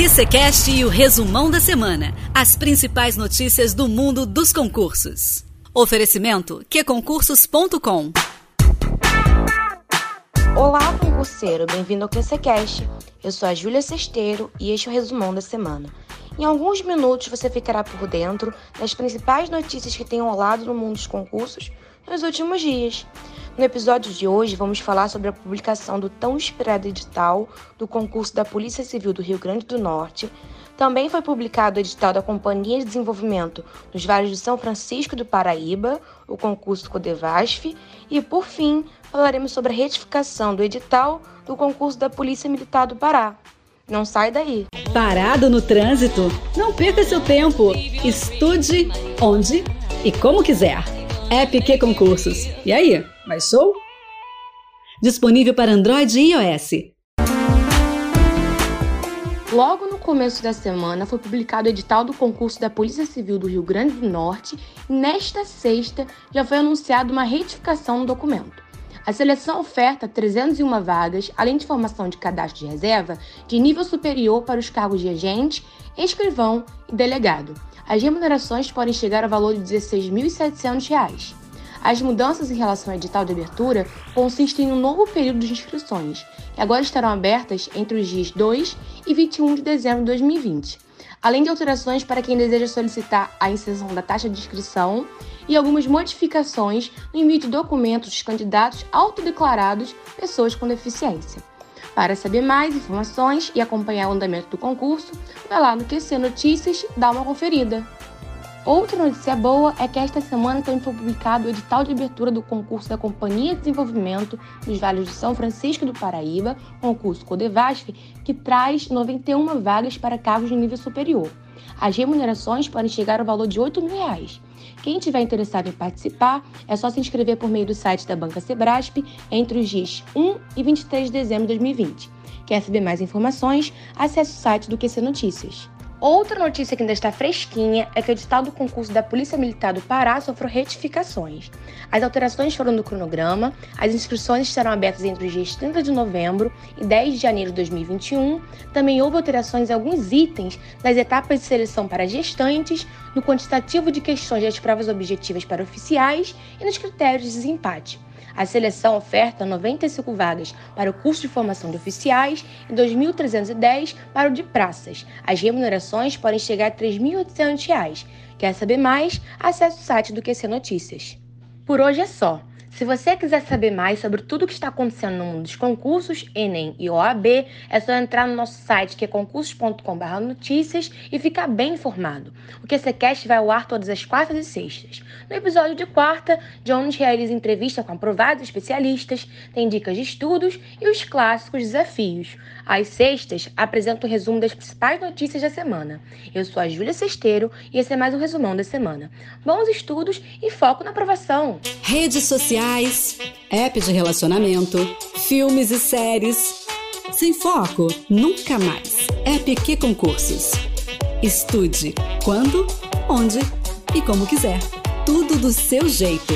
QCCast e o resumão da semana. As principais notícias do mundo dos concursos. Oferecimento qconcursos.com Olá, concurseiro, bem-vindo ao QCCast. Eu sou a Júlia Sesteiro e este é o resumão da semana. Em alguns minutos você ficará por dentro das principais notícias que têm rolado no mundo dos concursos nos últimos dias. No episódio de hoje, vamos falar sobre a publicação do tão esperado edital do concurso da Polícia Civil do Rio Grande do Norte. Também foi publicado o edital da Companhia de Desenvolvimento dos Vales de São Francisco do Paraíba, o concurso Codevasf, e, por fim, falaremos sobre a retificação do edital do concurso da Polícia Militar do Pará. Não sai daí. Parado no trânsito? Não perca seu tempo. Estude onde e como quiser. App Q Concursos. E aí, baixou? Disponível para Android e iOS. Logo no começo da semana foi publicado o edital do concurso da Polícia Civil do Rio Grande do Norte e nesta sexta já foi anunciada uma retificação no documento. A seleção oferta 301 vagas, além de formação de cadastro de reserva, de nível superior para os cargos de agente, escrivão e delegado. As remunerações podem chegar ao valor de R$ 16.700. As mudanças em relação ao edital de abertura consistem em um novo período de inscrições, que agora estarão abertas entre os dias 2 e 21 de dezembro de 2020, além de alterações para quem deseja solicitar a inserção da taxa de inscrição e algumas modificações no envio de documentos dos candidatos autodeclarados pessoas com deficiência. Para saber mais informações e acompanhar o andamento do concurso, vai lá no QC Notícias dá uma conferida. Outra notícia boa é que esta semana foi publicado o edital de abertura do concurso da Companhia de Desenvolvimento dos Vales de São Francisco do Paraíba, concurso Codevasf, que traz 91 vagas para cargos de nível superior. As remunerações podem chegar ao valor de 8 mil reais. Quem tiver interessado em participar, é só se inscrever por meio do site da Banca Sebrasp entre os dias 1 e 23 de dezembro de 2020. Quer saber mais informações? Acesse o site do QC Notícias. Outra notícia que ainda está fresquinha é que o edital do concurso da Polícia Militar do Pará sofreu retificações. As alterações foram no cronograma, as inscrições estarão abertas entre os dias 30 de novembro e 10 de janeiro de 2021. Também houve alterações em alguns itens das etapas de seleção para gestantes, no quantitativo de questões das provas objetivas para oficiais e nos critérios de desempate. A seleção oferta 95 vagas para o curso de formação de oficiais e 2.310 para o de praças. As remunerações podem chegar a R$ 3.800. Quer saber mais? Acesse o site do QC Notícias. Por hoje é só. Se você quiser saber mais sobre tudo o que está acontecendo no mundo dos concursos, Enem e OAB, é só entrar no nosso site que é concursos.com.br notícias e ficar bem informado. O QCCast vai ao ar todas as quartas e sextas. No episódio de quarta, Jones realiza entrevista com aprovados especialistas, tem dicas de estudos e os clássicos desafios. Às sextas, apresenta o resumo das principais notícias da semana. Eu sou a Júlia Sesteiro e esse é mais um resumão da semana. Bons estudos e foco na aprovação. Redes sociais, app de relacionamento, filmes e séries. Sem foco, nunca mais. App que concursos. Estude quando, onde e como quiser. Tudo do seu jeito.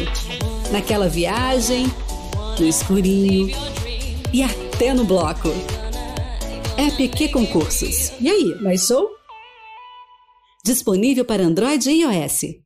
Naquela viagem, no escurinho e até no bloco. App que concursos. E aí, mais show? Disponível para Android e iOS.